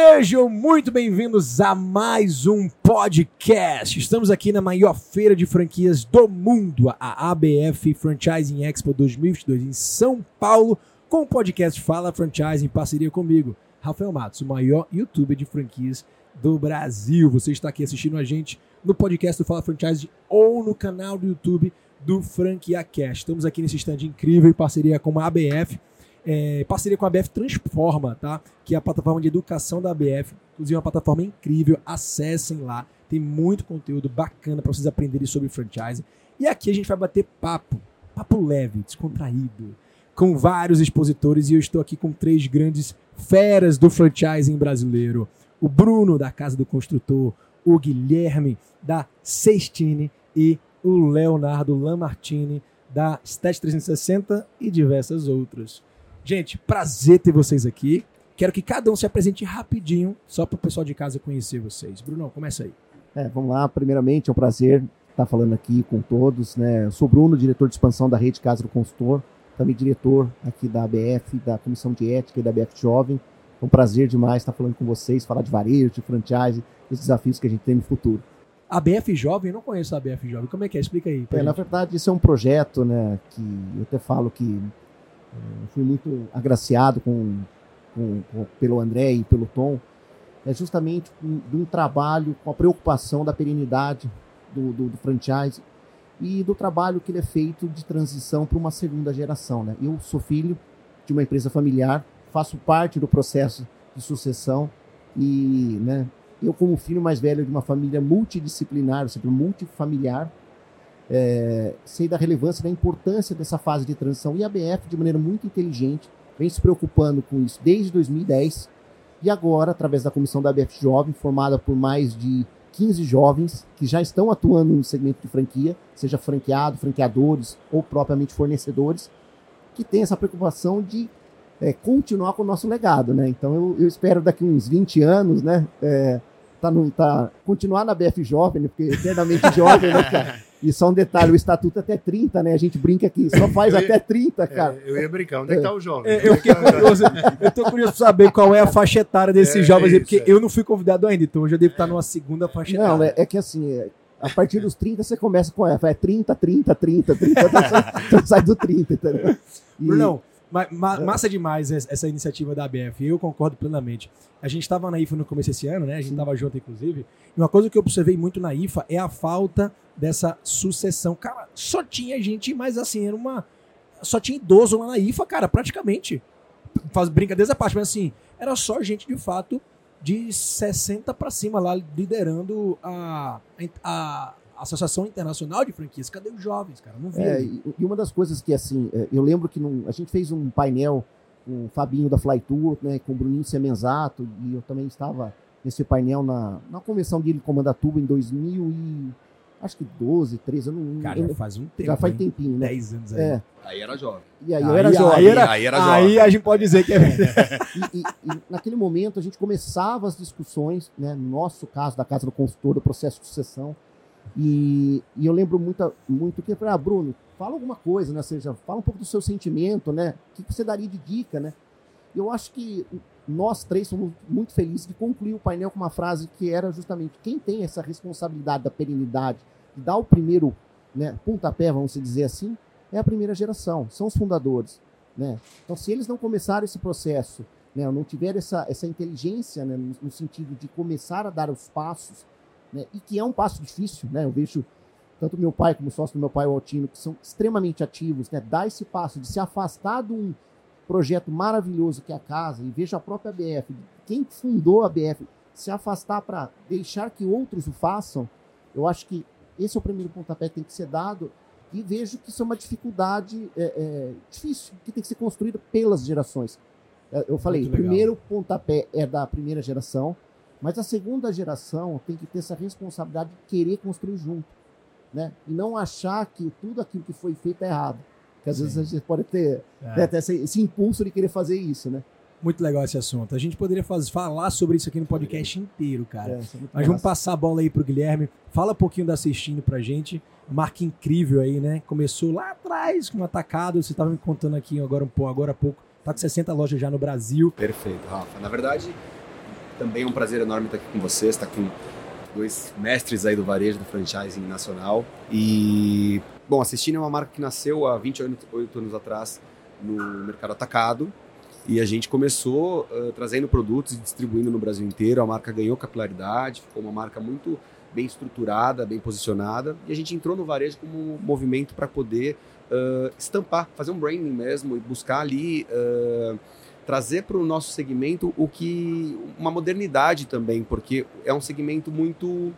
Sejam muito bem-vindos a mais um podcast. Estamos aqui na maior feira de franquias do mundo, a ABF Franchising Expo 2022 em São Paulo, com o podcast Fala Franchise em parceria comigo, Rafael Matos, o maior youtuber de franquias do Brasil. Você está aqui assistindo a gente no podcast do Fala Franchise ou no canal do YouTube do Franquia Cast. Estamos aqui nesse stand incrível em parceria com a ABF é, parceria com a ABF Transforma, tá? Que é a plataforma de educação da ABF. Inclusive, é uma plataforma incrível. Acessem lá. Tem muito conteúdo bacana para vocês aprenderem sobre franchise. E aqui a gente vai bater papo, papo leve, descontraído, com vários expositores. E eu estou aqui com três grandes feras do franchising brasileiro: o Bruno, da Casa do Construtor, o Guilherme, da Sextine, e o Leonardo Lamartine, da Stat 360 e diversas outras. Gente, prazer ter vocês aqui. Quero que cada um se apresente rapidinho, só para o pessoal de casa conhecer vocês. Bruno, começa aí. É, vamos lá. Primeiramente, é um prazer estar falando aqui com todos. Né? Eu sou Bruno, diretor de expansão da Rede Casa do Consultor, também diretor aqui da ABF, da Comissão de Ética e da ABF Jovem. É um prazer demais estar falando com vocês, falar de varejo, de franchise, os desafios que a gente tem no futuro. A BF Jovem, eu não conheço a BF Jovem. Como é que é? Explica aí. É, na verdade, isso é um projeto né, que eu até falo que fui muito agraciado com, com, com, pelo André e pelo Tom, é justamente de um trabalho com a preocupação da perenidade do, do, do, franchise e do trabalho que ele é feito de transição para uma segunda geração. Né? Eu sou filho de uma empresa familiar, faço parte do processo de sucessão e né, eu como filho mais velho de uma família multidisciplinar, ou seja, multifamiliar, é, sei da relevância, da importância dessa fase de transição. E a BF, de maneira muito inteligente, vem se preocupando com isso desde 2010. E agora, através da comissão da BF Jovem, formada por mais de 15 jovens que já estão atuando no segmento de franquia, seja franqueado, franqueadores ou propriamente fornecedores, que tem essa preocupação de é, continuar com o nosso legado, né? Então eu, eu espero daqui uns 20 anos, né? É, tá no, tá, continuar na BF Jovem, né? porque eternamente jovem, né, cara? E só um detalhe, o estatuto é até 30, né? A gente brinca aqui, só faz ia, até 30, cara. É, eu ia brincar, onde é que tá o jovem? É, eu fiquei curioso, eu tô curioso pra saber qual é a faixa etária desses é, jovens aí, porque é. eu não fui convidado ainda, então eu já devo estar numa segunda faixa etária. Não, é, é que assim, é, a partir dos 30 você começa com essa, é 30, 30, 30, 30, então sai do 30, entendeu? E... Brunão, ma, ma, massa demais essa iniciativa da ABF, eu concordo plenamente. A gente estava na IFA no começo desse ano, né? A gente estava junto, inclusive. E uma coisa que eu observei muito na IFA é a falta dessa sucessão. Cara, só tinha gente, mas assim, era uma. Só tinha idoso lá na IFA, cara, praticamente. Faz brincadeiras à parte, mas assim, era só gente de fato de 60 para cima lá liderando a, a, Associação Internacional de Franquias. Cadê os jovens, cara? Não vi. É, e uma das coisas que, assim, é, eu lembro que num, a gente fez um painel com o Fabinho da Fly Tour, né, com o Bruninho Semenzato, e eu também estava nesse painel na, na convenção dele em Tuba em 2000 e acho que 12, 13, eu não Cara, já faz um tempo. Já faz hein? tempinho, né? 10 anos aí. É. Aí era jovem. E aí, aí eu era jovem. Aí, era, aí, era jovem. aí a gente pode dizer que é. e, e, e, naquele momento a gente começava as discussões, né? No nosso caso, da Casa do Consultor, do processo de sucessão. E, e eu lembro muito, muito que, ah, Bruno, fala alguma coisa, né? Ou seja, fala um pouco do seu sentimento, né? O que você daria de dica, né? Eu acho que nós três somos muito felizes de concluir o painel com uma frase que era justamente quem tem essa responsabilidade da perenidade, de dar o primeiro né, pontapé, vamos dizer assim, é a primeira geração, são os fundadores. Né? Então, se eles não começarem esse processo, né, não tiverem essa, essa inteligência né, no, no, sentido de começar a dar os passos, né, e que é um passo difícil, né, eu vejo tanto meu pai como o sócio do meu pai, o Altino, que são extremamente ativos, né, dar esse passo de se afastar de um, projeto maravilhoso que é a casa, e veja a própria BF, quem fundou a BF, se afastar para deixar que outros o façam, eu acho que esse é o primeiro pontapé que tem que ser dado e vejo que isso é uma dificuldade é, é, difícil, que tem que ser construída pelas gerações. É, eu falei, o primeiro pontapé é da primeira geração, mas a segunda geração tem que ter essa responsabilidade de querer construir junto, né? E não achar que tudo aquilo que foi feito é errado. Que às Sim. vezes a gente pode ter, é. né, ter esse, esse, impulso de querer fazer isso, né? Muito legal esse assunto. A gente poderia fazer, falar sobre isso aqui no podcast inteiro, cara. É, é Mas massa. vamos passar a bola aí pro Guilherme. Fala um pouquinho da assistindo pra gente. Marca incrível aí, né? Começou lá atrás com um atacado. Você estava me contando aqui agora um pouco, agora há pouco. Tá com 60 lojas já no Brasil. Perfeito, Rafa. Na verdade, Também é um prazer enorme estar aqui com vocês, estar com dois mestres aí do varejo, do franchising nacional. E, bom, a Cestina é uma marca que nasceu há 28 anos atrás no mercado atacado. E a gente começou uh, trazendo produtos e distribuindo no Brasil inteiro. A marca ganhou capilaridade, ficou uma marca muito bem estruturada, bem posicionada. E a gente entrou no varejo como um movimento para poder uh, estampar, fazer um branding mesmo e buscar ali uh, trazer para o nosso segmento o que uma modernidade também, porque é um segmento muito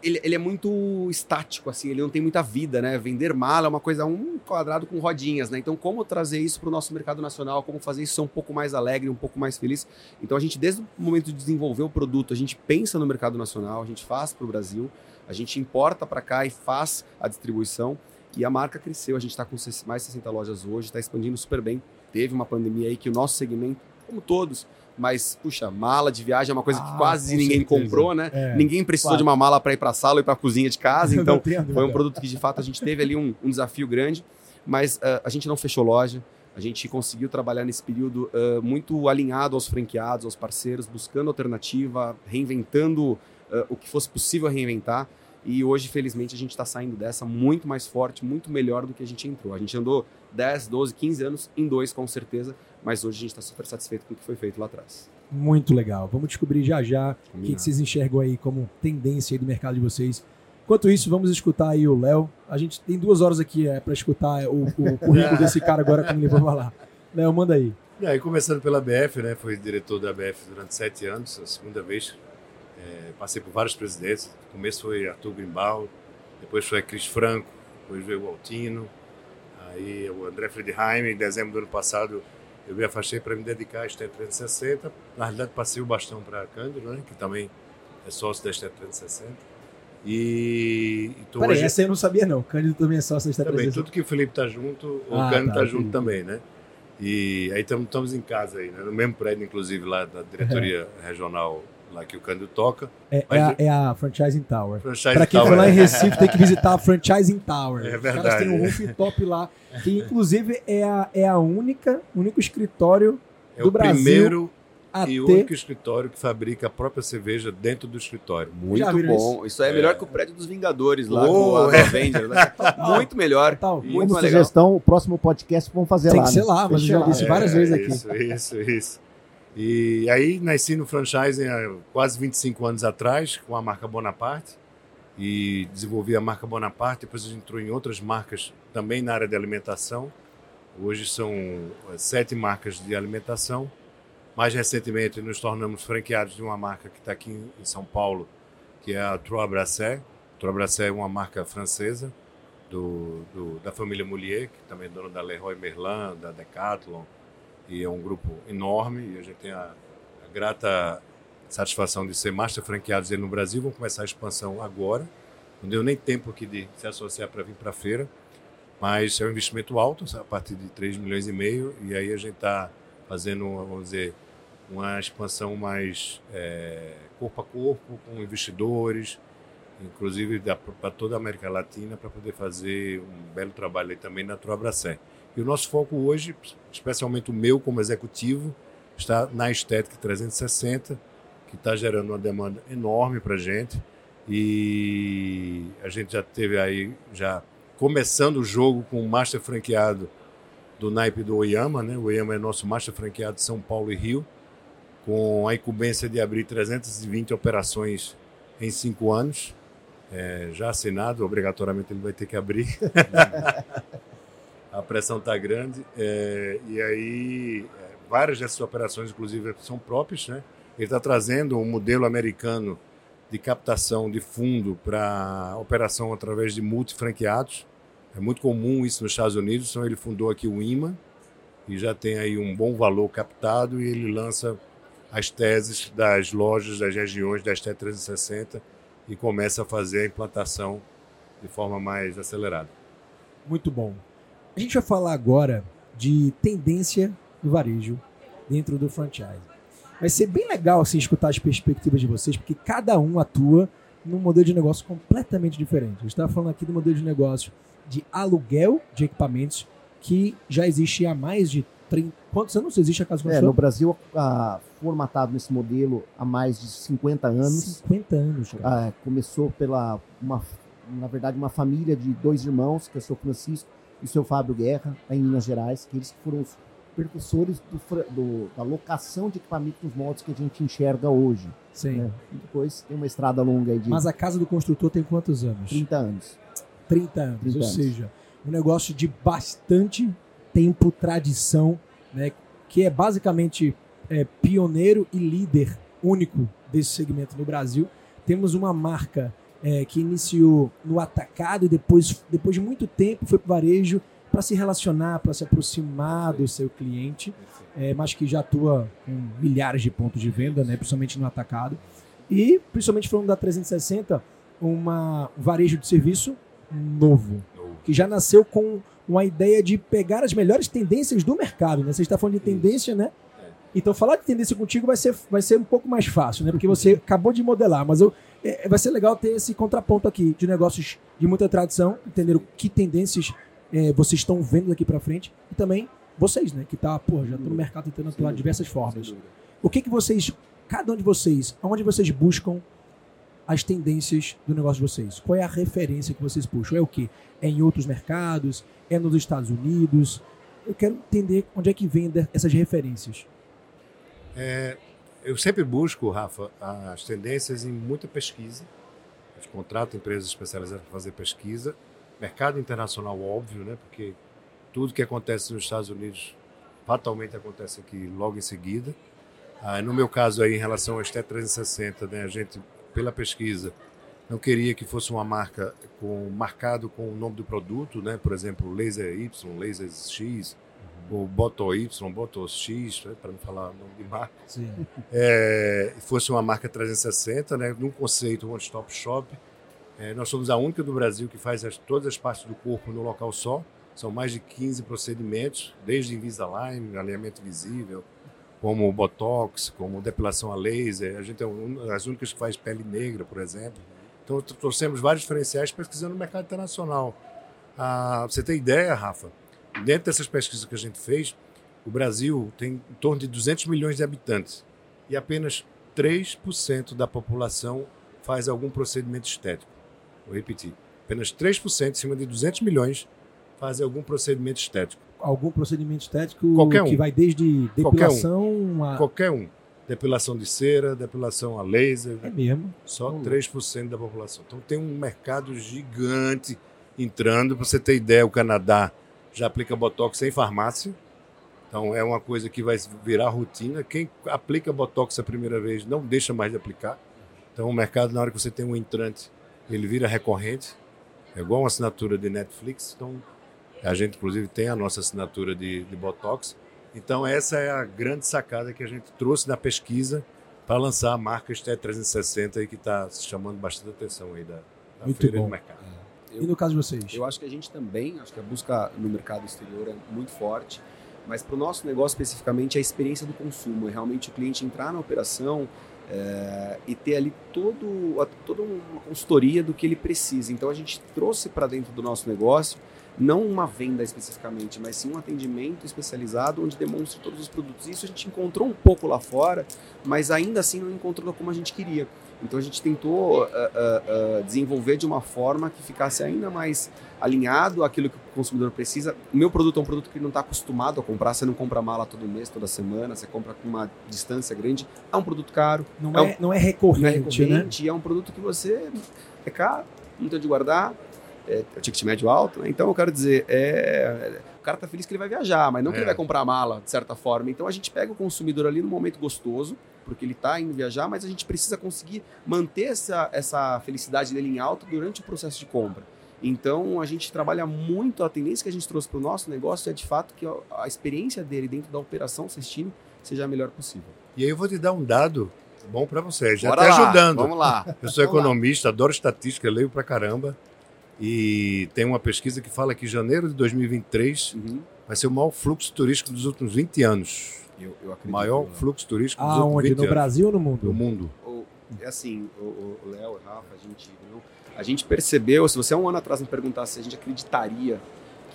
ele, ele, é muito estático, assim, ele não tem muita vida, né? Vender mala é uma coisa, um quadrado com rodinhas, né? Então, como trazer isso para o nosso mercado nacional, como fazer isso ser um pouco mais alegre, um pouco mais feliz. Então, a gente, desde o momento de desenvolver o produto, a gente pensa no mercado nacional, a gente faz para o Brasil, a gente importa para cá e faz a distribuição. E a marca cresceu, a gente está com mais de 60 lojas hoje, está expandindo super bem. Teve uma pandemia aí que o nosso segmento, como todos, mas, puxa, mala de viagem é uma coisa que ah, quase ninguém certeza. comprou, né? É, ninguém precisou claro. de uma mala para ir para a sala e para a cozinha de casa, então foi um produto que de fato a gente teve ali um, um desafio grande, mas uh, a gente não fechou loja, a gente conseguiu trabalhar nesse período uh, muito alinhado aos franqueados, aos parceiros, buscando alternativa, reinventando uh, o que fosse possível reinventar. E hoje, felizmente, a gente está saindo dessa muito mais forte, muito melhor do que a gente entrou. A gente andou 10, 12, 15 anos em dois, com certeza, mas hoje a gente está super satisfeito com o que foi feito lá atrás. Muito legal. Vamos descobrir já já o que, que, vocês enxergam aí como tendência aí do mercado de vocês. Enquanto isso, vamos escutar aí o Léo. A gente tem duas horas aqui é, para escutar o, o currículo desse cara agora, como ele vai falar. Léo, manda aí. E aí, começando pela BF, né? Fui diretor da BF durante sete anos, a segunda vez. É, passei por vários presidentes. No começo foi Arthur Grimbal, depois foi Cris Franco, depois veio o Altino, aí o André Friedheim. Em dezembro do ano passado, eu me afastei para me dedicar à STET 360. Na realidade, passei o bastão para Cândido, né, que também é sócio da STET 360. E, e Peraí, hoje... essa eu não sabia não. Cândido também é sócio da STET 360. Também, tudo que o Felipe está junto, o ah, Cândido está tá junto também, né? E aí estamos em casa aí, né? no mesmo prédio, inclusive, lá da diretoria é. regional lá que o Cândido toca. É, é, a, é a, Franchising Tower. Para quem for lá em Recife, tem que visitar a Franchising Tower. É verdade. Os caras têm um rooftop lá, que inclusive é a, é a única, único escritório é do Brasil. Primeiro e o único escritório que fabrica a própria cerveja dentro do escritório. Muito bom. Isso, isso é, é, melhor que o prédio dos Vingadores lá, oh, com é. Avenger, né? Muito melhor. Tal, muito Como sugestão, legal. o próximo podcast vamos fazer Tem lá. Tem que ser lá, mas já disse várias vezes aqui. Isso, isso, isso. E aí nasci no franchising há quase 25 anos atrás, com a marca Bonaparte, e desenvolvi a marca Bonaparte, depois a gente entrou em outras marcas também na área de alimentação. Hoje são eh, sete marcas de alimentação. Mais recentemente nos tornamos franqueados de uma marca que está aqui em São Paulo, que é a Trois Brassais. Trois Brassais é uma marca francesa do, do, da família Moulier, que também é dona da Leroy Merlin, da Decathlon, e é um grupo enorme e a gente tem a, a grata satisfação de ser master franqueados no Brasil. Vamos começar a expansão agora. Não deu nem tempo aqui de se associar para vir para a feira, mas é um investimento alto, a partir de 3 milhões e meio, e aí a gente está fazendo, vamos dizer, uma expansão mais é, corpo a corpo, com investidores, inclusive para toda a América Latina, para poder fazer um belo trabalho também na Troabracé. E o nosso foco hoje, especialmente o meu como executivo, está na estética 360, que está gerando uma demanda enorme para a gente. E a gente já teve aí, já começando o jogo com o master franqueado do naipe do Oyama, né? O Oyama é nosso master franqueado de São Paulo e Rio, com a incumbência de abrir 320 operações em cinco anos. É, já assinado, obrigatoriamente ele vai ter que abrir. a pressão está grande. É, e aí, é, várias dessas operações, inclusive, são próprias. Né? Ele está trazendo um modelo americano de captação de fundo para operação através de multifranqueados. É muito comum isso nos Estados Unidos, então ele fundou aqui o IMA e já tem aí um bom valor captado e ele lança as teses das lojas, das regiões da ST 360 e começa a fazer a implantação de forma mais acelerada. Muito bom. A gente vai falar agora de tendência do varejo dentro do franchise. Vai ser bem legal assim, escutar as perspectivas de vocês, porque cada um atua num modelo de negócio completamente diferente. A gente estava falando aqui do modelo de negócio de aluguel de equipamentos que já existe há mais de 30... Quantos anos existe a Casa do É, no Brasil, ah, formatado nesse modelo há mais de 50 anos. 50 anos, cara. Ah, começou pela, uma, na verdade, uma família de dois irmãos, que é o Francisco e o seu Fábio Guerra, em Minas Gerais, que eles foram os percussores do do- da locação de equipamentos nos moldes que a gente enxerga hoje. Sim. né? E depois tem uma estrada longa aí de Mas a Casa do Construtor tem quantos anos? 30 anos. 30 anos. 30 ou anos. seja, um negócio de bastante tempo, tradição, né? Que é basicamente é, pioneiro e líder único desse segmento no Brasil. Temos uma marca é, que iniciou no atacado e depois, depois de muito tempo foi para o varejo para se relacionar, para se aproximar do seu cliente, é, mas que já atua com milhares de pontos de venda, né, principalmente no atacado. E, principalmente falando da 360, uma um varejo de serviço novo, que já nasceu com uma ideia de pegar as melhores tendências do mercado. Né? Você está falando de tendência, né? Então, falar de tendência contigo vai ser, vai ser um pouco mais fácil, né? Porque você acabou de modelar, mas eu, é, vai ser legal ter esse contraponto aqui de negócios de muita tradição, entender o que tendências é, vocês estão vendo daqui para frente e também vocês, né? Que tá, porra, já estão no mercado tentando atuar de diversas formas. O que que vocês, cada um de vocês, aonde vocês buscam as tendências do negócio de vocês? Qual é a referência que vocês puxam? É o quê? É em outros mercados? É nos Estados Unidos? Eu quero entender onde é que vem essas referências. É, eu sempre busco, Rafa, as tendências em muita pesquisa. A gente contrata empresas especializadas para fazer pesquisa. Mercado internacional, óbvio, né? Porque tudo que acontece nos Estados Unidos fatalmente acontece aqui logo em seguida. Ah, no meu caso aí, em relação ao ST 360, né, a gente, pela pesquisa, não queria que fosse uma marca com, marcado com o nome do produto, né? Por exemplo, laser Y, laser X, ou Bottle Y, Bottle X, né, para não falar o nome de marca é, fosse uma marca 360, né, num conceito One Stop Shop. É, nós somos a única do Brasil que faz as- todas as partes do corpo no local só. São mais de 15 procedimentos, desde Invisalign, alinhamento visível, como Botox, como depilação a laser. A gente é um- as únicas que faz pele negra, por exemplo. Então, tr- trouxemos vários diferenciais pesquisando no mercado internacional. Ah, você ter ideia, Rafa, dentro dessas pesquisas que a gente fez, o Brasil tem em torno de 200 milhões de habitantes e apenas 3% da população faz algum procedimento estético. Vou repetir. Apenas 3%, em cima de 200 milhões, fazem algum procedimento estético. Algum procedimento estético Qualquer um. que vai desde Qualquer um. depilação a. Qualquer um. Depilação de cera, depilação a laser, É mesmo. só Hum. 3% da população. Então tem um mercado gigante entrando. Para você ter ideia, o Canadá já aplica Botox em farmácia. Então é uma coisa que vai virar rotina. Quem aplica Botox a primeira vez não deixa mais de aplicar. Então o mercado, na hora que você tem um entrante, ele vira recorrente. É igual uma assinatura de Netflix. Então a gente, inclusive, tem a nossa assinatura de, de Botox. Então essa é a grande sacada que a gente trouxe na pesquisa para lançar a marca STE 360 aí que está chamando bastante atenção aí da, da Muito feira bom. do mercado. E no caso de vocês? Eu acho que a gente também, acho que a busca no mercado exterior é muito forte, mas para o nosso negócio especificamente é a experiência do consumo, é realmente o cliente entrar na operação é, e ter ali todo, toda uma consultoria do que ele precisa. Então a gente trouxe para dentro do nosso negócio não uma venda especificamente, mas sim um atendimento especializado onde demonstra todos os produtos. Isso a gente encontrou um pouco lá fora, mas ainda assim não encontrou como a gente queria. Então a gente tentou ah, ah, ah, desenvolver de uma forma que ficasse ainda mais alinhado àquilo que o consumidor precisa. O meu produto é um produto que ele não está acostumado a comprar, você não compra mala todo mês, toda semana, você compra com uma distância grande. É um produto caro, Não é um- é, não é não é recorrente, né? recorrente, e é um produto que você é caro, não tem onde guardar, é, é ticket médio alto, né? Então eu quero dizer, é, cara tá feliz que ele vai viajar, mas não que É. ele vai comprar mala, de certa forma. Então a gente pega o consumidor ali no momento gostoso, porque ele está indo viajar, mas a gente precisa conseguir manter essa, essa felicidade dele em alta durante o processo de compra. Então a gente trabalha muito, a tendência que a gente trouxe para o nosso negócio é de fato que a, experiência dele dentro da operação Cestine seja a melhor possível. E aí eu vou te dar um dado bom para você, já Bora está lá, ajudando. Vamos lá. Eu sou Vamos lá. economista, adoro estatística, leio pra caramba. E tem uma pesquisa que fala que janeiro de 2023 Uhum. vai ser o maior fluxo turístico dos últimos 20 anos. Eu, eu O acredito. maior né? fluxo turístico dos últimos Aonde? 20 No anos. Brasil ou no do mundo? mundo. O- É assim, o Léo, o Rafa, a gente, viu? a gente percebeu, se você há um ano atrás me perguntasse se a gente acreditaria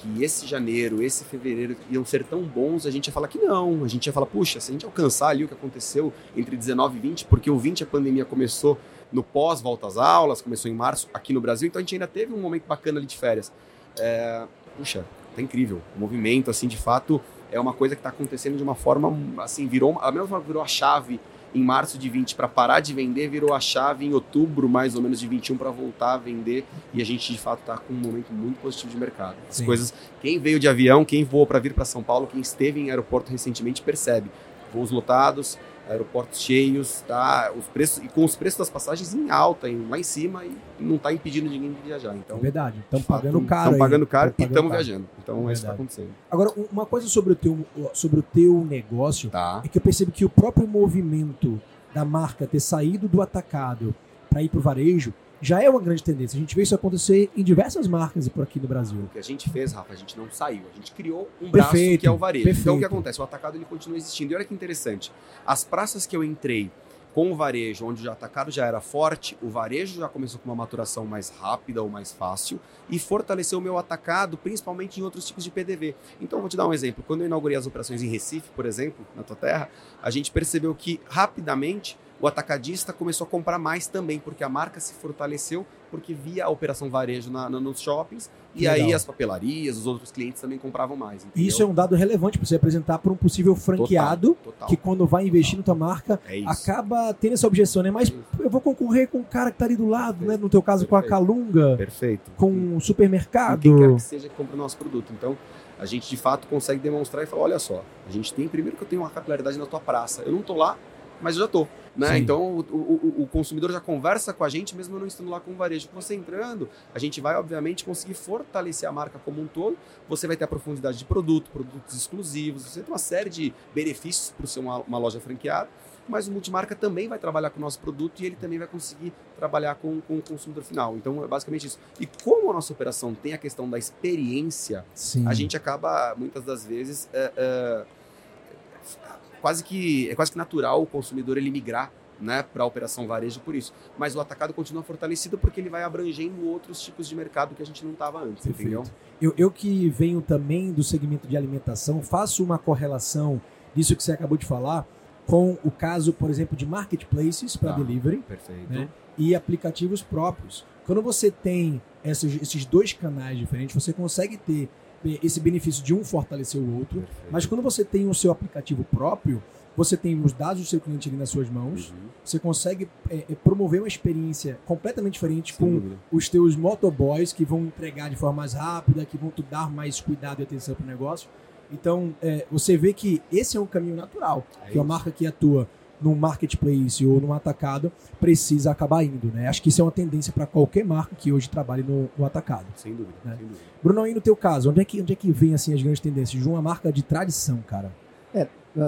que esse janeiro, esse fevereiro iam ser tão bons, a gente ia falar que não. A gente ia falar, puxa, se a gente alcançar ali o que aconteceu entre 19 e 20, porque o 20 a pandemia começou no pós volta às aulas, começou em março aqui no Brasil, então a gente ainda teve um momento bacana ali de férias. É, puxa, tá incrível. O movimento, assim, de fato, é uma coisa que está acontecendo de uma forma, assim, virou, a mesma forma virou a chave em março de 20 para parar de vender, virou a chave em outubro, mais ou menos, de 21 para voltar a vender. E a gente, de fato, está com um momento muito positivo de mercado. As Sim. coisas, quem veio de avião, quem voou para vir para São Paulo, quem esteve em aeroporto recentemente, percebe. Voos lotados, aeroportos cheios, tá? Os preços, e com os preços das passagens em alta, em, lá em cima, e não está impedindo ninguém de viajar. É Então, verdade. Estão de fato, pagando caro. Estão pagando caro e pagando estamos viajando. Então, É é isso que está acontecendo. Agora, um- uma coisa sobre o teu, sobre o teu negócio Tá. é que eu percebo que o próprio movimento da marca ter saído do atacado para ir para o varejo já é uma grande tendência. A gente vê isso acontecer em diversas marcas por aqui no Brasil. O que a gente fez, Rafa, a gente não saiu. A gente criou um braço Perfeito, que é o varejo. Então o perfeito. que acontece? O atacado ele continua existindo. E olha que interessante. As praças que eu entrei com o varejo, onde o atacado já era forte, o varejo já começou com uma maturação mais rápida ou mais fácil e fortaleceu o meu atacado, principalmente em outros tipos de PDV. Então, vou te dar um exemplo. Quando eu inaugurei as operações em Recife, por exemplo, na tua terra, a gente percebeu que rapidamente o atacadista começou a comprar mais também, porque a marca se fortaleceu, porque via a operação varejo na- na- nos shoppings, e aí legal. as papelarias, os outros clientes também compravam mais. E entendeu? isso é um dado relevante para você apresentar para um possível franqueado Total, total. que quando vai investir na tua marca É acaba tendo essa objeção, né? Mas Isso. eu vou concorrer com o cara que tá ali do lado, né? No teu caso com a Perfeito. Calunga, Perfeito. com o Com supermercado. quem quer que seja que compra o nosso produto. Então, a gente de fato consegue demonstrar e falar: olha só, a gente tem primeiro que eu tenho uma capilaridade na tua praça. Eu não tô lá, mas eu já tô. Né? Sim. Então o, o- o- consumidor já conversa com a gente, mesmo não estando lá com o varejo. Você entrando, a gente vai, obviamente, conseguir fortalecer a marca como um todo. Você vai ter a profundidade de produto, produtos exclusivos, você tem uma série de benefícios para ser uma, uma loja franqueada. Mas o multimarca também vai trabalhar com o nosso produto e ele também vai conseguir trabalhar com, com o consumidor final. Então é basicamente isso. E como a nossa operação tem a questão da experiência, Sim. a gente acaba muitas das vezes é, é, quase que é quase que natural o consumidor ele migrar né, para a operação varejo por isso. Mas o atacado continua fortalecido porque ele vai abrangendo outros tipos de mercado que a gente não estava antes, Perfeito. entendeu? Eu, eu que venho também do segmento de alimentação, faço uma correlação disso que você acabou de falar com o caso, por exemplo, de marketplaces para Tá. delivery né, e aplicativos próprios. Quando você tem esses, esses dois canais diferentes, você consegue ter esse benefício de um fortalecer o outro, Perfeito. mas quando você tem o seu aplicativo próprio, você tem os dados do seu cliente ali nas suas mãos, Uhum. você consegue eh, eh, promover uma experiência completamente diferente Sem com dúvida. os teus motoboys que vão entregar de forma mais rápida, que vão te dar mais cuidado e atenção para o negócio. Então, é, você vê que esse é um caminho natural, É que a isso. marca que atua num marketplace ou num atacado precisa acabar indo, né? Acho que isso é uma tendência para qualquer marca que hoje trabalhe no, no atacado. Sem dúvida, né? sem dúvida. Bruno, aí no teu caso, onde é que, onde é que vem assim as grandes tendências de uma marca de tradição, cara?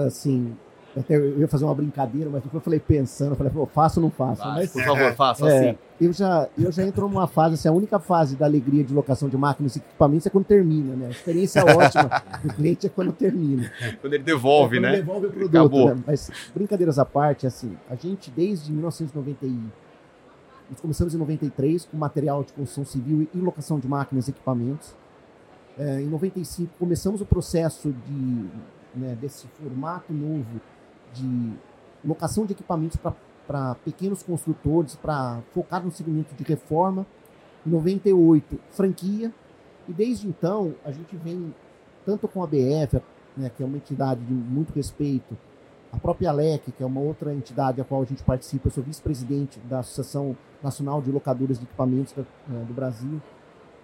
Assim, até eu ia fazer uma brincadeira, mas depois eu falei pensando, eu falei, pô, faço ou não faço? Vai, Mas por favor, faça É, assim. eu já, eu já entro numa fase, assim, a única fase da alegria de locação de máquinas e equipamentos é quando termina, né? A experiência ótima do cliente é quando termina. Quando ele devolve, É quando né? Devolve o produto, Acabou. né? Mas brincadeiras à parte, assim, a gente desde 1990 e... Nós começamos em 93 com material de construção civil e locação de máquinas e equipamentos. É, em 95 começamos o processo de, né, desse formato novo de locação de equipamentos para pequenos construtores, para focar no segmento de reforma. Em 98, franquia. E desde então, a gente vem tanto com a BF, né, que é uma entidade de muito respeito, a própria LEC, que é uma outra entidade a qual a gente participa, eu sou vice-presidente da Associação Nacional de Locadoras de Equipamentos eh, do Brasil.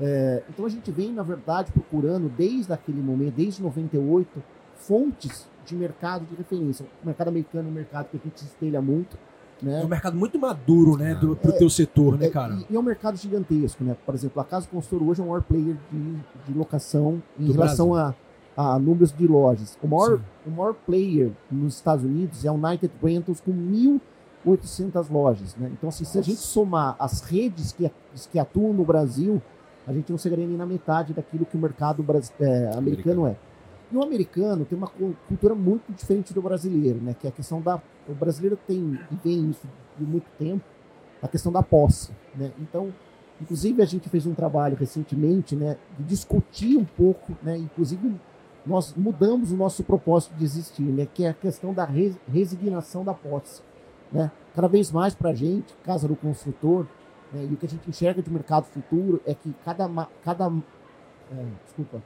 É, então a gente vem, na verdade, procurando desde aquele momento, desde 98, fontes de mercado de referência. O mercado americano é um mercado que a gente se espelha muito. Né? É um mercado muito maduro, né, do, pro É, teu setor, né, É, cara? E, e é um mercado gigantesco, né? Por exemplo, a Casa Construtora hoje é o maior player de, de locação em Do relação a, a números de lojas. O maior, Sim. o maior player nos Estados Unidos é a United Rentals com 1.800 lojas, né? Então, assim, se a gente somar as redes que, que atuam no Brasil, a gente não chegaria nem na metade daquilo que o mercado é, americano é. E o americano tem uma cu- cultura muito diferente do brasileiro, né? Que é a questão da... O brasileiro tem, e tem isso de muito tempo, a questão da posse, né? Então, Inclusive, a gente fez um trabalho recentemente né, de discutir um pouco, né, inclusive nós mudamos o nosso propósito de existir, né, que é a questão da resignação da posse. Né? Cada vez mais para a gente, casa do construtor, né, e o que a gente enxerga de mercado futuro é que cada, cada é, desculpa,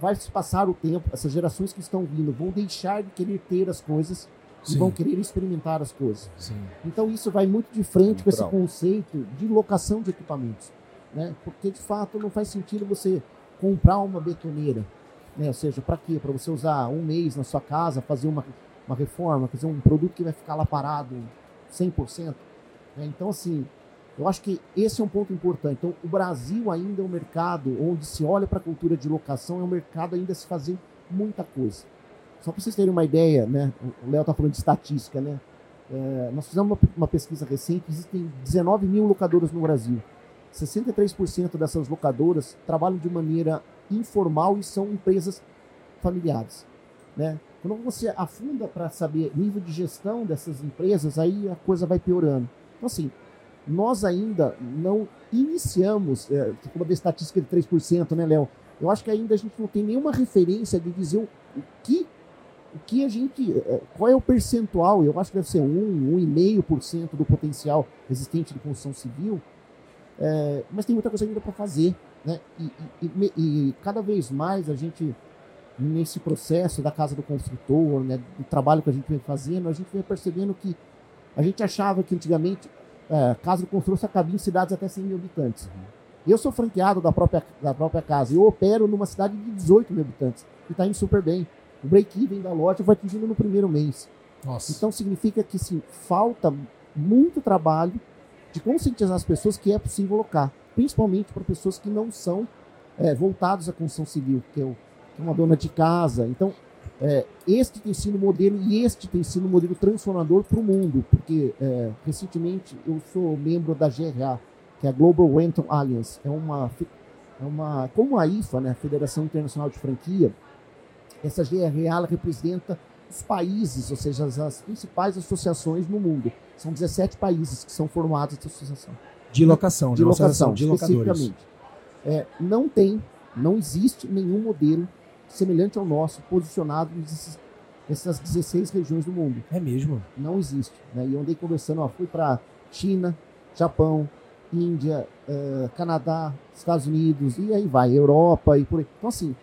vai se passar o tempo, essas gerações que estão vindo vão deixar de querer ter as coisas Sim. e vão querer experimentar as coisas. Sim. Então isso vai muito de frente com esse conceito de locação de equipamentos, né? Porque de fato não faz sentido você comprar uma betoneira, né? Ou seja, para quê? Para você usar um mês na sua casa, fazer uma, uma reforma, fazer um produto que vai ficar lá parado 100%. Né? Então assim, eu acho que esse é um ponto importante. Então, o Brasil ainda é um mercado onde se olha para a cultura de locação, é um mercado ainda se fazer muita coisa. Só para vocês terem uma ideia, né? O Léo está falando de estatística, né? É, nós fizemos uma, uma, pesquisa recente, existem 19 mil locadoras no Brasil. 63% dessas locadoras trabalham de maneira informal e são empresas familiares. Né? Quando você afunda para saber nível de gestão dessas empresas, aí a coisa vai piorando. Então, assim, nós ainda não iniciamos, é, como da estatística de 3%, né, Léo? Eu acho que ainda a gente não tem nenhuma referência de dizer o, que o que a gente. É, qual é o percentual? Eu acho que deve ser 1, 1,5% do potencial existente de construção civil. É, mas tem muita coisa ainda para fazer. Né? E, e, e, cada vez mais a gente, nesse processo da casa do construtor, né, do trabalho que a gente vem fazendo, a gente vem percebendo que a gente achava que antigamente é, construtor só cabia em cidades até 100 mil habitantes. Eu sou franqueado da própria, da própria casa. Eu opero numa cidade de 18 mil habitantes. E está indo super bem. O break-even da loja vai atingindo no primeiro mês. Nossa. Então significa que sim, falta muito trabalho de conscientizar as pessoas que é possível locar. Principalmente para pessoas que não são é, voltados à construção civil, que é, que é uma dona de casa. Então, é, este tem sido o modelo e este tem sido o modelo transformador para o mundo, porque é, recentemente eu sou membro da GRA, que é a Global Rental Alliance, é uma, é uma como a IFA, né, a Federação Internacional de Franquia, essa GRA ela representa os países, ou seja, as, as, principais associações no mundo. São 17 países que são formados essa associação. De locação, de, locação, de especificamente. É, não tem, não existe nenhum modelo semelhante ao nosso posicionado nesses, nessas 16 regiões do mundo. É mesmo? Não existe. Né? E eu andei conversando, ó, fui para China, Japão, Índia, uh, Canadá, Estados Unidos, e aí vai, Europa e por aí. Então, assim,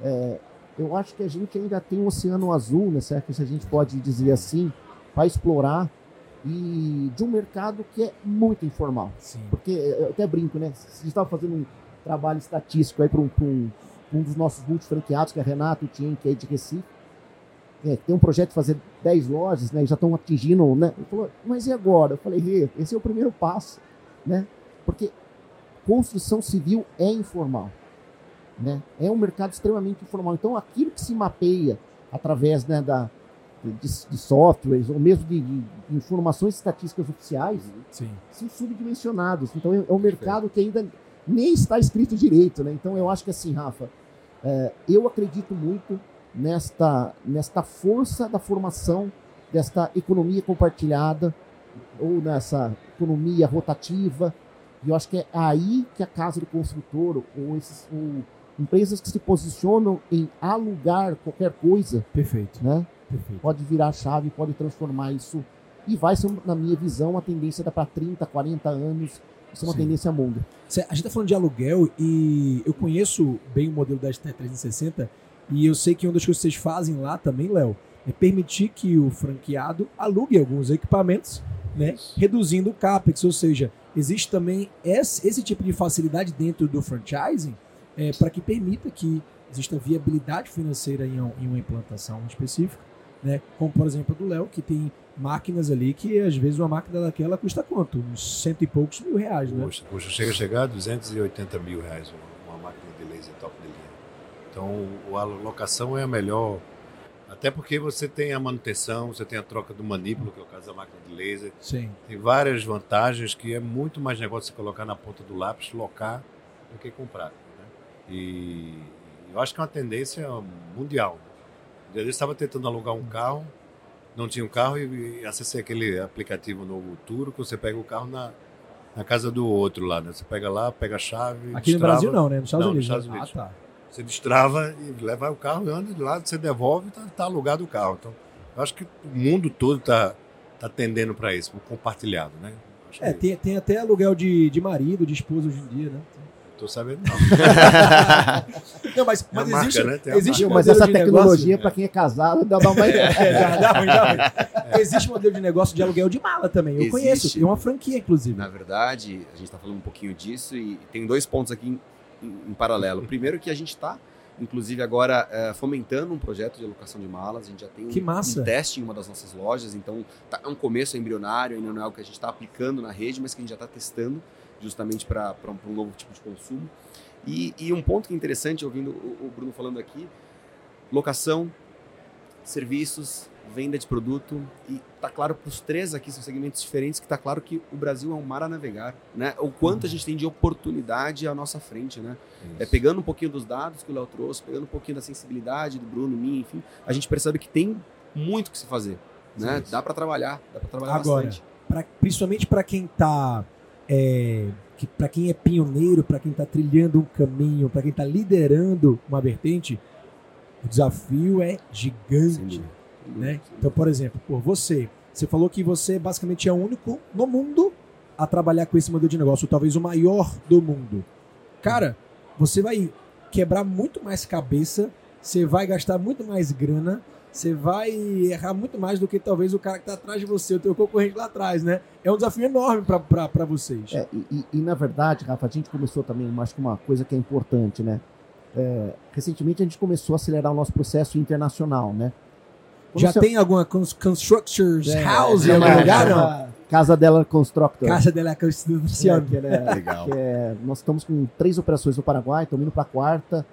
é, eu acho que a gente ainda tem um oceano azul, né, certo? se a gente pode dizer assim, para explorar e de um mercado que é muito informal. Sim. Porque eu até brinco, né? A gente estava fazendo um trabalho estatístico aí para um, um, um, dos nossos multifranqueados, que é Renato Tien, que é de Recife. É, tem um projeto de fazer 10 lojas, né? E já estão atingindo, né? Ele falou, mas e agora? Eu falei, esse é o primeiro passo, né? Porque construção civil é informal. Né? É um mercado extremamente informal. Então, aquilo que se mapeia através né, da, de, de, softwares ou mesmo de, de, informações estatísticas oficiais Sim. são subdimensionados. Então, é, é um mercado que ainda nem está escrito direito. Né? Então, eu acho que assim, Rafa, é, eu acredito muito nesta, nesta força da formação desta economia compartilhada ou nessa economia rotativa. E eu acho que é aí que a casa do construtor ou esses, ou Empresas que se posicionam em alugar qualquer coisa. Gente Né? Perfeito. Pode virar chave, pode transformar isso. E vai ser, na minha visão, uma tendência para 30, 40 anos. Isso é uma Sim. tendência mundo. A gente está falando de aluguel e eu conheço bem o modelo da ST360 e eu sei que uma das coisas que vocês fazem lá também, Léo, é permitir que o franqueado alugue alguns equipamentos, né, reduzindo o CAPEX, ou seja, existe também esse, esse tipo de facilidade dentro do franchising é, para que permita que exista viabilidade financeira em, em uma implantação específica, né? Como por exemplo a do Léo, que tem máquinas ali que às vezes uma máquina daquela custa quanto? Uns cento e poucos mil reais, né? Poxa, poxa chega a chegar a 280 mil reais uma máquina de laser top de linha. Então a locação é a melhor, até porque você tem a manutenção, você tem a troca do manípulo, que é o caso da máquina de laser. Sim. Tem várias vantagens que é muito mais negócio você colocar na ponta do lápis, locar, do que comprar. E eu acho que é uma tendência mundial. Eu estava tentando alugar um carro, não tinha um carro e acessei aquele aplicativo novo Turo, que você pega o carro na, na casa do outro lá, né? Você pega lá, pega a chave. Aqui no destrava. Brasil não, né? Nos Estados Não, nos Unidos. Estados né? Unidos. Ah, tá. Você destrava e leva o carro, anda de lado, você devolve e tá, tá alugado o carro. Então, eu acho que o mundo todo tá, tá tendendo para isso, pro compartilhado, né? Acho É, que- tem, tem até aluguel de, de marido, de esposa hoje em dia, né? Tô sabendo não. Não, mas, É mas marca, existe, né? Existe um Mas essa tecnologia, para quem é casado, dá uma mais. É, já dá ruim, já ruim. Existe um modelo de negócio de aluguel de mala também. Eu Existe. conheço, tem uma franquia, inclusive. Na verdade, a gente está falando um pouquinho disso e tem dois pontos aqui em, em- em paralelo. Primeiro que a gente está, inclusive agora, eh, fomentando um projeto de alocação de malas. A gente já tem um, Que massa. um teste em uma das nossas lojas, então tá, é um começo embrionário, ainda não é o que a gente está aplicando na rede, mas que a gente já está testando justamente para um novo tipo de consumo. E, e um ponto que é interessante, ouvindo o, o Bruno falando aqui, locação, serviços, venda de produto e tá claro para os três aqui são segmentos diferentes que tá claro que o Brasil é um mar a navegar, né? O quanto a gente tem de oportunidade à nossa frente, né? É pegando um pouquinho dos dados que o Léo trouxe, pegando um pouquinho da sensibilidade do Bruno, minha, enfim, a gente percebe que tem muito que se fazer, né? Dá para trabalhar, dá para trabalhar Agora, bastante. Pra- principalmente para quem tá. É, que, para quem é pioneiro, para quem tá trilhando um caminho, para quem tá liderando uma vertente, o desafio é gigante. dúvida. né? Então, por exemplo, por você, você falou que você basicamente é o único no mundo a trabalhar com esse modelo de negócio, talvez o maior do mundo. Cara, você vai quebrar muito mais cabeça, você vai gastar muito mais grana, você vai errar muito mais do que talvez o cara que está atrás de você, o teu concorrente lá atrás, né? É um desafio enorme para vocês. É, e, e- e, na verdade, Rafa, a gente começou também, acho que uma coisa que é importante, né? É, recentemente a gente começou a acelerar o nosso processo internacional, né? Quando Já você- tem alguma cons- Constructors É, House é, em algum é, lugar, é, não? Casa dela Constructor. Casa dela É, Construção. que ela é- Legal. que é- nós estamos com três operações no Paraguai, estamos indo para a quarta,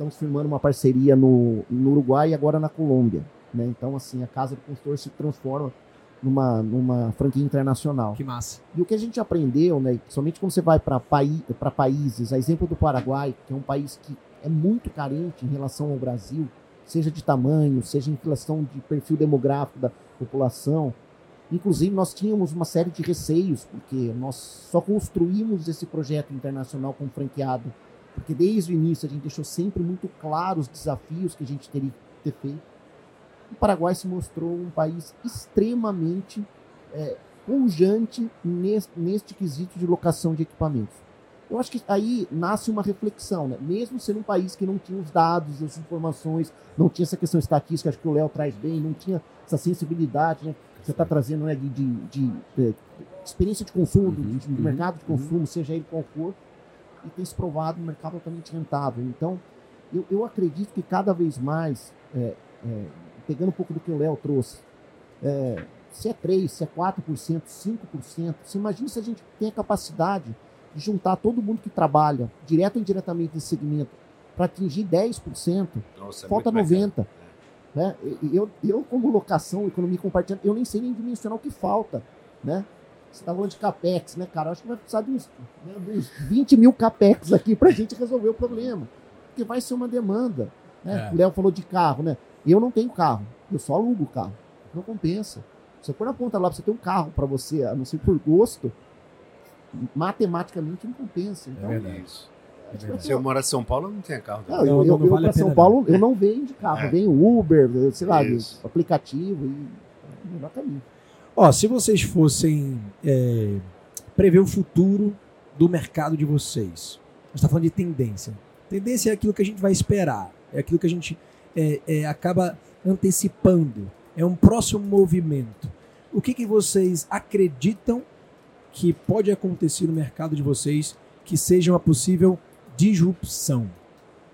estamos firmando uma parceria no, no Uruguai e agora na Colômbia. Né? Então, assim, a Casa do Consultor se transforma numa, numa franquia internacional. Que massa. E o que a gente aprendeu, né, somente quando você vai para paí países, a exemplo do Paraguai, que é um país que é muito carente em relação ao Brasil, seja de tamanho, seja em relação de perfil demográfico da população. Inclusive, nós tínhamos uma série de receios, porque nós só construímos esse projeto internacional com franqueado, porque desde o início a gente deixou sempre muito claros os desafios que a gente teria que ter feito. O Paraguai se mostrou um país extremamente é, pujante neste, neste quesito de locação de equipamentos. Eu acho que aí nasce uma reflexão, né? mesmo sendo um país que não tinha os dados, as informações, não tinha essa questão estatística, acho que o Léo traz bem, não tinha essa sensibilidade né? que você está trazendo né? de, de, de- de experiência de consumo, de, de uhum, mercado de consumo, seja ele qual for, e tem se provado um mercado altamente rentável. Então, eu, eu acredito que cada vez mais, é, é, pegando um pouco do que o Léo trouxe, é, se é 3%, se é 4%, 5%, você imagina se a gente tem a capacidade de juntar todo mundo que trabalha, direto ou indiretamente nesse segmento, para atingir 10%, Nossa, é falta muito mercado. 90%. Né? Eu, eu, como locação, economia compartilhada, eu nem sei nem dimensionar o que falta. Né? Você está falando de capex, né, cara? Acho que vai precisar de uns, né, de uns 20 mil capex aqui para a gente resolver o problema. Porque vai ser uma demanda. Né? É. O Léo falou de carro, né? Eu não tenho carro, eu só alugo o carro. Não compensa. Você põe na ponta lá pra você ter um carro para você, a não ser por gosto, matematicamente não compensa. Então, verdade. Isso. a gente vai ter Se eu morar em São Paulo, eu não tenho carro. não, Não, eu, não, eu, não eu vale a pra São Paulo, eu não venho de carro, É. venho Uber, sei lá, Isso. aplicativo e é melhor caminho. Ó, se vocês fossem é, prever o futuro do mercado de vocês, a está falando de tendência. Tendência é aquilo que a gente vai esperar, é aquilo que a gente é, é, acaba antecipando, é um próximo movimento. O que, que vocês acreditam que pode acontecer no mercado de vocês que seja uma possível disrupção?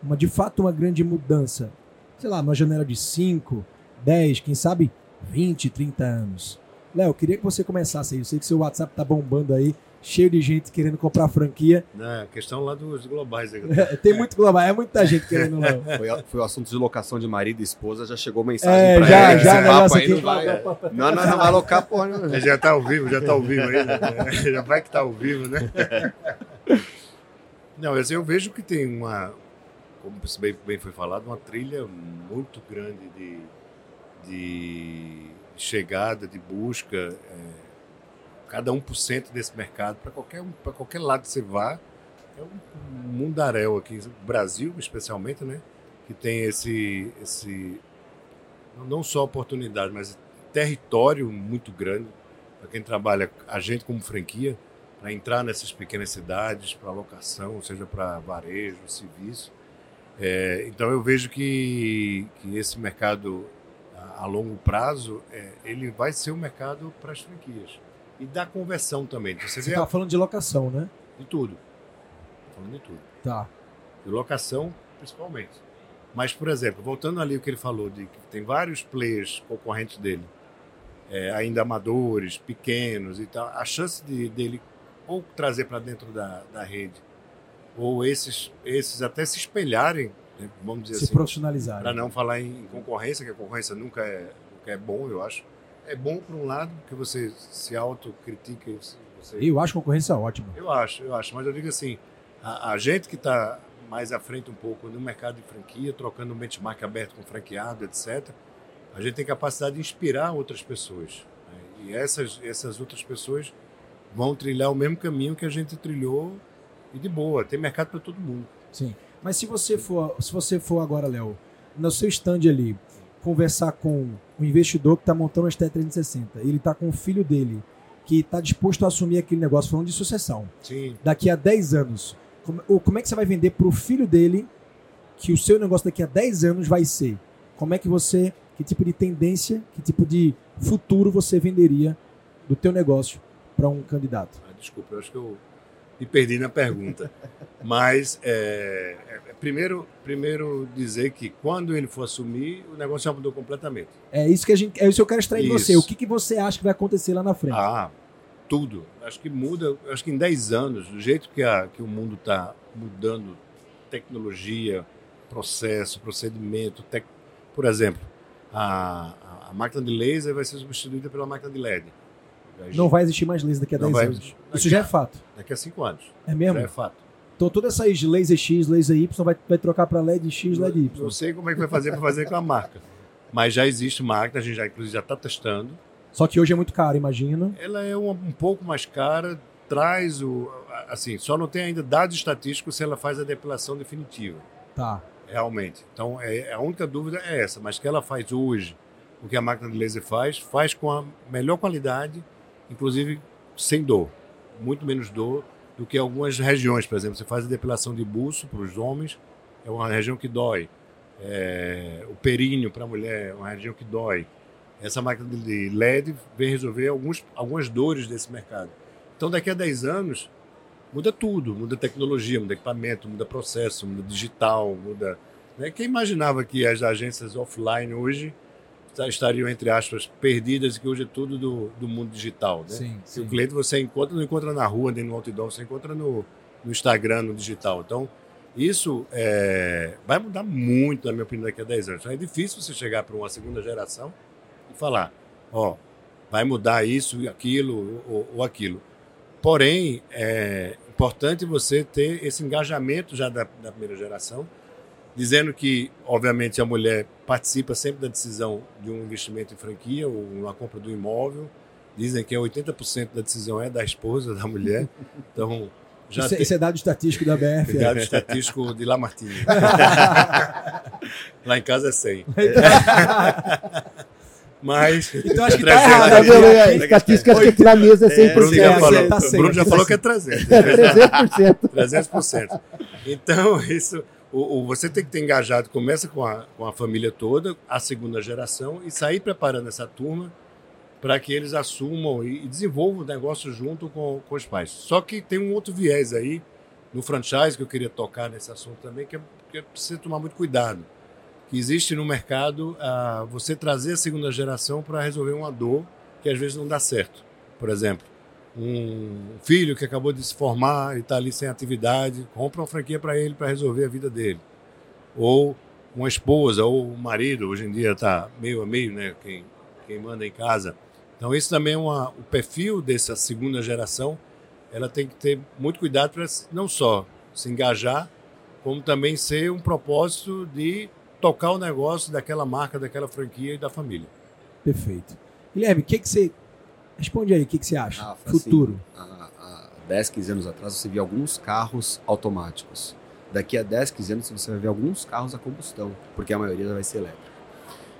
Uma, de fato, uma grande mudança. Sei lá, numa janela de 5, 10, quem sabe 20, 30 anos. Léo, queria que você começasse aí. Eu sei que seu WhatsApp tá bombando aí, cheio de gente querendo comprar franquia. Não, é questão lá dos globais. aí. Tem muito global, é muita gente querendo, Léo. Foi, foi o assunto de locação de marido e esposa, já chegou mensagem É, pra já, ele. já, papo aí aqui. não vai. Não, não, não vai alocar porra. Não. Já está ao vivo, já está ao vivo aí. né? Já vai que está ao vivo, né? Não, assim, eu vejo que tem uma, como bem, bem foi falado, uma trilha muito grande de, de chegada, de busca. é, cada 1% desse mercado, para qualquer, qualquer lado que você vá, é um mundaréu aqui. O Brasil, especialmente, né? Que tem esse, esse não só oportunidade, mas território muito grande para quem trabalha, a gente como franquia, para entrar nessas pequenas cidades, para locação, seja para varejo, serviço. É, então eu vejo que, que esse mercado a, a longo prazo é, ele vai ser um mercado para as franquias e da conversão também. Então, você está falando de locação, né? De tudo. Falando de tudo. Tá. De locação, principalmente. Mas, por exemplo, voltando ali o que ele falou, de que tem vários players concorrentes dele, é, ainda amadores, pequenos e tal, a chance de, dele ou trazer para dentro da, da rede, ou esses, esses até se espelharem, vamos dizer se assim. Se profissionalizarem. Para não falar em concorrência, que a concorrência nunca é, nunca é bom, eu acho. É bom por um lado, que você se autocritica. Você... Eu acho concorrência ótima. Eu acho, eu acho. Mas eu digo assim, a, a gente que está mais à frente um pouco no mercado de franquia, trocando um benchmark aberto com franqueado, etc., a gente tem capacidade de inspirar outras pessoas. Né? E essas, essas outras pessoas vão trilhar o mesmo caminho que a gente trilhou e de boa. Tem mercado para todo mundo. Sim. Mas se você for, se você for agora, Léo, no seu stand ali, conversar com um investidor que está montando a ST 360, ele está com o filho dele, que está disposto a assumir aquele negócio, falando de sucessão. Sim. Daqui a 10 anos, como, ou como é que você vai vender para o filho dele que o seu negócio daqui a 10 anos vai ser? Como é que você que tipo de tendência, que tipo de futuro você venderia do teu negócio para um candidato? Ah, desculpa, eu acho que eu me perdi na pergunta. Mas, é, é, primeiro, primeiro dizer que quando ele for assumir, o negócio já mudou completamente. É isso que, a gente, é isso que eu quero extrair de você. O que, que você acha que vai acontecer lá na frente? Ah, tudo. Acho que muda, acho que em 10 anos, do jeito que, a, que o mundo está mudando, tecnologia, processo, procedimento, tec... por exemplo, a, a, máquina de laser vai ser substituída pela máquina de LED. Não vai existir mais laser daqui a 10 anos. Daqui, Isso já é fato. Daqui a 5 anos. É mesmo? Já é fato. Então todas essas laser X, laser Y vai, vai trocar para LED X, LED Y. Não sei como é que vai fazer para fazer com a marca. Mas já existe máquina, a gente já inclusive já está testando. Só que hoje é muito caro, imagina. Ela é um, um pouco mais cara, traz o. Assim, só não tem ainda dados estatísticos se ela faz a depilação definitiva. Tá realmente. Então, é, a única dúvida é essa, mas que ela faz hoje, o que a máquina de laser faz, faz com a melhor qualidade, inclusive sem dor, muito menos dor do que algumas regiões, por exemplo, você faz a depilação de buço para os homens, é uma região que dói. É, o períneo para a mulher é uma região que dói. Essa máquina de LED vem resolver alguns, algumas dores desse mercado. Então, daqui a 10 anos, muda tudo, muda tecnologia, muda equipamento, muda processo, muda digital, muda. Né? Quem imaginava que as agências offline hoje estariam, entre aspas, perdidas, que hoje é tudo do, do mundo digital. Né? Sim, sim. O cliente você encontra, não encontra na rua, nem no outdoor, você encontra no, no Instagram, no digital. Então, isso é, vai mudar muito, na minha opinião, daqui a 10 anos. Então, é difícil você chegar para uma segunda geração e falar, ó, vai mudar isso, aquilo ou, ou aquilo. Porém, é importante você ter esse engajamento já da, da primeira geração, dizendo que, obviamente, a mulher participa sempre da decisão de um investimento em franquia ou na compra do imóvel. Dizem que 80% da decisão é da esposa, da mulher. Então, já isso, tem... isso é dado estatístico da BF. É dado estatístico de Lamartine. Lá em casa é 100. Mas. Então acho que tá errado. Tá a estatística acho que aqui na mesa é 100%. Bruno já falou, tá Bruno já falou que é 300. É 300%. 300%. Então, isso. O, o, você tem que ter engajado, começa com a, com a família toda, a segunda geração, e sair preparando essa turma para que eles assumam e, e, desenvolvam o negócio junto com, com os pais. Só que tem um outro viés aí no franchise que eu queria tocar nesse assunto também, que é, que é preciso tomar muito cuidado que existe no mercado a você trazer a segunda geração para resolver uma dor que às vezes não dá certo. Por exemplo, um filho que acabou de se formar e está ali sem atividade, compra uma franquia para ele para resolver a vida dele. Ou uma esposa ou um marido, hoje em dia está meio a meio, né? Quem, quem manda em casa. Então, isso também é uma, o perfil dessa segunda geração. Ela tem que ter muito cuidado para não só se engajar, como também ser um propósito de tocar o negócio daquela marca, daquela franquia e da família. Perfeito. Guilherme, o que, que você Responde aí, o que, que você acha? Rafa, Futuro. assim, há, há 10, 15 anos atrás, você via alguns carros automáticos. Daqui a 10, 15 anos, você vai ver alguns carros a combustão, porque a maioria vai ser elétrica.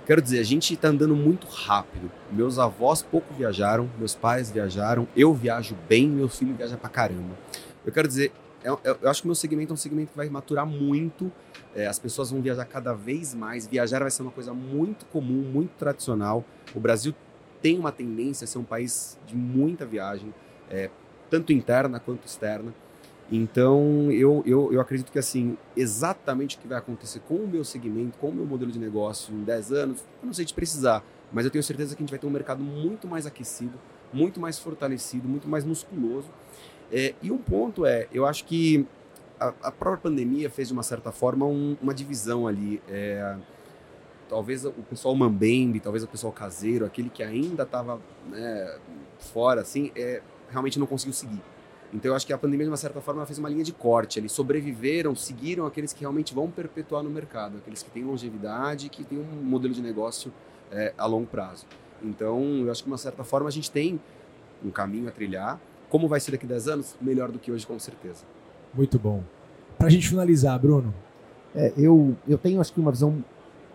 Quero dizer, a gente está andando muito rápido. Meus avós pouco viajaram, meus pais viajaram, eu viajo bem, meu filho viaja pra caramba. Eu quero dizer, eu, eu- eu acho que o meu segmento é um segmento que vai maturar muito. é, as pessoas vão viajar cada vez mais. Viajar vai ser uma coisa muito comum, muito tradicional. O Brasil tem uma tendência a ser um país de muita viagem, é, tanto interna quanto externa. Então, eu, eu, eu acredito que, assim, exatamente o que vai acontecer com o meu segmento, com o meu modelo de negócio em 10 anos, eu não sei te precisar, mas eu tenho certeza que a gente vai ter um mercado muito mais aquecido, muito mais fortalecido, muito mais musculoso. É, e um ponto é, eu acho que a, a própria pandemia fez, de uma certa forma, um- uma divisão ali. É, talvez o pessoal mambembe, talvez o pessoal caseiro, aquele que ainda estava fora, assim, é, realmente não conseguiu seguir. Então eu acho que a pandemia, de uma certa forma, fez uma linha de corte. Eles sobreviveram, seguiram aqueles que realmente vão perpetuar no mercado, aqueles que têm longevidade, que têm um modelo de negócio é, a longo prazo. Então eu acho que, de uma certa forma, a gente tem um caminho a trilhar. Como vai ser daqui a 10 anos? Melhor do que hoje, com certeza. Muito bom. Pra gente finalizar, Bruno. É, eu, eu tenho, acho que, uma visão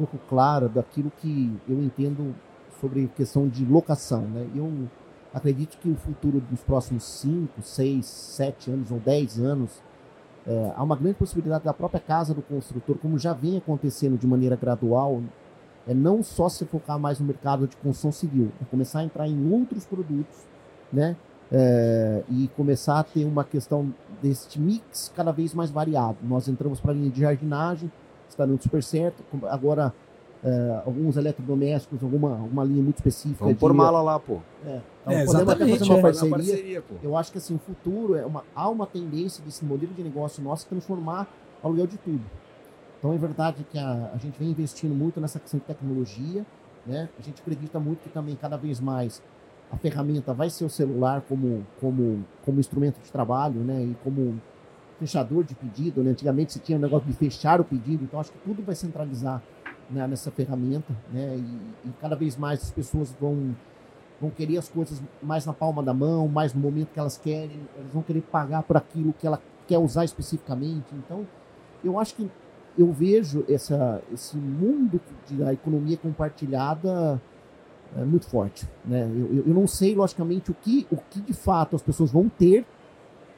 pouco clara daquilo que eu entendo sobre questão de locação. Né? Eu acredito que o futuro dos próximos 5, 6, 7 anos ou 10 anos, é, há uma grande possibilidade da própria casa do construtor, como já vem acontecendo de maneira gradual, é não só se focar mais no mercado de construção civil, é começar a entrar em outros produtos, né? É, e começar a ter uma questão deste mix cada vez mais variado. Nós entramos para a linha de jardinagem, está dando super certo. Agora, é, alguns eletrodomésticos, alguma, alguma linha muito específica. Vamos de- pôr mala lá, pô. É, É, então, podemos até exatamente, fazer uma é. Fazer uma parceria. parceria, pô. Eu acho que assim, o futuro é uma, há uma tendência desse modelo de negócio nosso transformar o aluguel de tudo. Então é verdade que a, a gente vem investindo muito nessa questão de tecnologia, né? A gente acredita muito que também cada vez mais a ferramenta vai ser o celular como, como, como instrumento de trabalho, né? E como fechador de pedido, né? Antigamente se tinha o negócio de fechar o pedido, então acho que tudo vai centralizar né, nessa ferramenta, né? E, e cada vez mais as pessoas vão vão querer as coisas mais na palma da mão, mais no momento que elas querem, elas vão querer pagar por aquilo que ela quer usar especificamente. Então, eu acho que eu vejo essa, esse mundo da economia compartilhada é, muito forte. Né? Eu- eu não sei, logicamente, o que, o que de fato as pessoas vão ter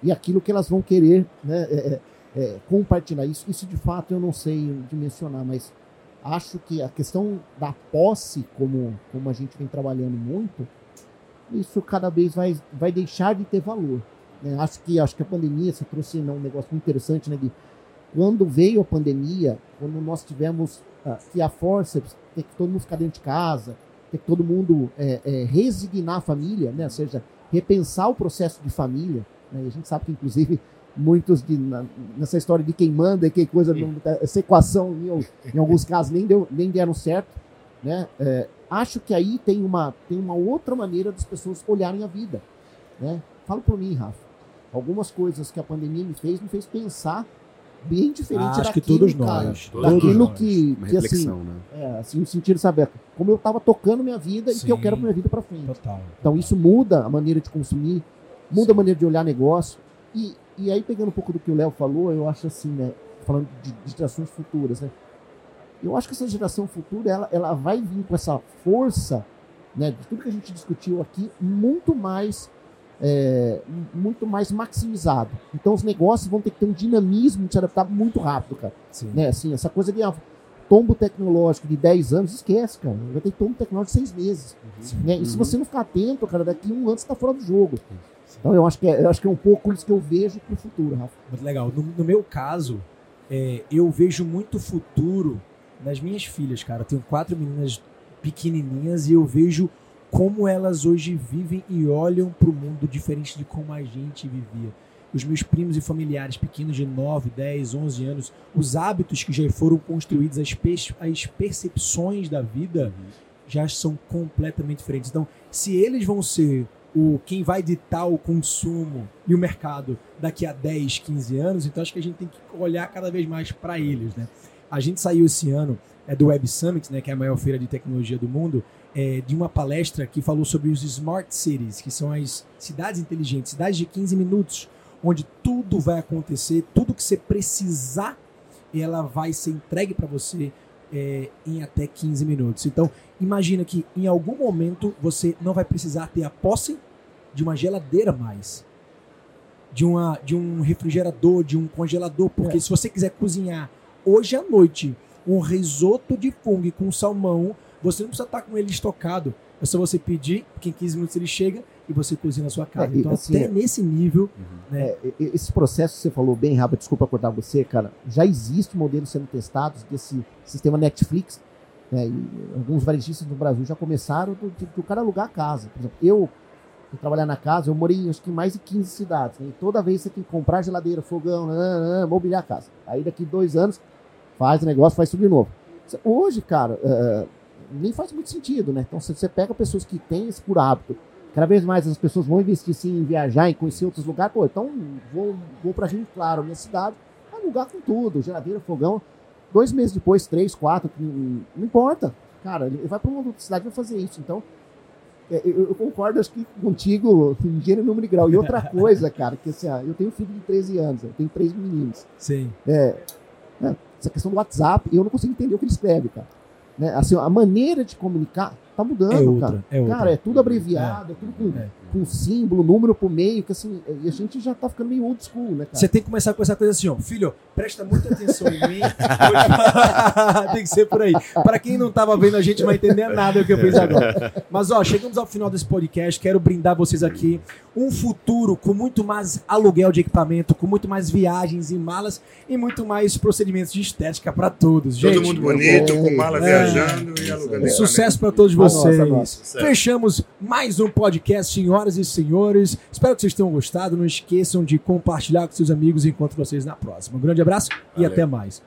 e aquilo que elas vão querer né, é, é, é, compartilhar. Isso, isso, de fato, eu não sei dimensionar, mas acho que a questão da posse, como, como a gente vem trabalhando muito, isso cada vez vai, vai deixar de ter valor. né? Acho que acho que a pandemia você trouxe um negócio muito interessante, né, Gui? Quando veio a pandemia, quando nós tivemos ah, que a força ter que todo mundo ficar dentro de casa, ter que todo mundo é, é, resignar a família, né? Ou seja, repensar o processo de família. Né? E a gente sabe que, inclusive, muitos de, na- nessa história de quem manda e que coisa, não- essa equação em, em alguns casos nem, deu, nem deram certo. Né? É, acho que aí tem uma, tem uma outra maneira das pessoas olharem a vida. Né? Falo por mim, Rafa. Algumas coisas que a pandemia me fez, me fez pensar bem diferente Acho que daquilo, todos cara, nós. Todos daquilo nós. que, que assim, né? é, assim, no sentido, sabe, como eu tava tocando minha vida e que eu Sim. quero minha vida pra frente. Total. Então isso muda a maneira de consumir, muda a maneira de olhar negócio. E, e aí, pegando um pouco do que o Léo falou, eu acho assim, né? Falando de, de gerações futuras, né? Eu acho que essa geração futura, ela, ela vai vir com essa força, né? De tudo que a gente discutiu aqui, muito mais é, muito mais maximizado. Então os negócios vão ter que ter um dinamismo de se adaptar muito rápido, cara Sim. né? Assim, essa coisa de ah, tombo tecnológico de 10 anos, esquece, cara. Vai ter tombo tecnológico de 6 meses. Sim. Né? E se Uhum. você não ficar atento, cara, daqui um ano você tá fora do jogo. Então eu acho que é, eu acho que é um pouco isso que eu vejo pro futuro, Rafa. Muito legal. No, no meu caso, é, eu vejo muito futuro nas minhas filhas, cara. Eu tenho quatro meninas pequenininhas e eu vejo como elas hoje vivem e olham para o mundo diferente de como a gente vivia. Os meus primos e familiares pequenos de 9, 10, 11 anos, os hábitos que já foram construídos, as, as percepções da vida já são completamente diferentes. Então, se eles vão ser o quem vai ditar o consumo e o mercado daqui a 10, 15 anos, então acho que a gente tem que olhar cada vez mais para eles, né? A gente saiu esse ano é, do Web Summit, né, que é a maior feira de tecnologia do mundo, é, de uma palestra que falou sobre os Smart Cities, que são as cidades inteligentes, cidades de 15 minutos, onde tudo vai acontecer, tudo que você precisar, ela vai ser entregue para você é, em até 15 minutos. Então, imagina que em algum momento você não vai precisar ter a posse de uma geladeira mais, de, uma, de um refrigerador, de um congelador, porque É. se você quiser cozinhar hoje à noite um risoto de fungo com salmão, você não precisa estar com ele estocado. É só você pedir, que em 15 minutos ele chega e você cozinha na sua casa. É, então, assim, até é- nesse nível, né? É, esse processo que você falou bem, Rafa, desculpa cortar você, cara. Já existe modelos sendo testados desse sistema Netflix. né, e alguns varejistas no Brasil já começaram do, de, do cara alugar a casa. Por exemplo, eu trabalhar na casa, eu morei acho que em mais de 15 cidades. né, e toda vez você tem que comprar geladeira, fogão, nananã, mobiliar a casa. Aí daqui dois anos faz o negócio, faz tudo de novo. Hoje, cara, é, nem faz muito sentido, né? Então você pega pessoas que têm esse por hábito Cada vez mais as pessoas vão investir sim em viajar, em conhecer outros lugares. Pô, então vou, vou para Rio Claro, minha cidade, alugar com tudo, geladeira, fogão. Dois meses depois, três, quatro, não, importa. Cara, ele vai para uma outra cidade e vai fazer isso. Então, é, eu, eu concordo, acho que contigo, em gênero, número e grau. E outra coisa, cara, que assim, eu tenho um filho de 13 anos, eu tenho três meninos. sim. É, é, essa questão do WhatsApp, eu não consigo entender o que ele escreve, cara. Né? Assim, a maneira de comunicar tá mudando, É outra, cara. é outra. Cara, é tudo abreviado, é, tudo com, É. com símbolo, número pro meio, que assim, e a gente já tá ficando meio old school, né, cara? Você tem que começar com essa coisa assim, ó. Filho, presta muita atenção em mim. tem que ser por aí. Para quem não tava vendo, a gente não vai entender nada do que eu fiz agora. Mas, ó, chegamos ao final desse podcast. Quero brindar vocês aqui um futuro com muito mais aluguel de equipamento, com muito mais viagens e malas e muito mais procedimentos de estética para todos. Gente, Todo mundo bonito, é, com mala é. viajando e alugando. Sucesso para todos nossa, vocês. nossa. Certo. Fechamos mais um podcast, senhoras e senhores. Espero que vocês tenham gostado. Não esqueçam de compartilhar com seus amigos e encontro vocês na próxima. Um grande abraço e Valeu. até mais.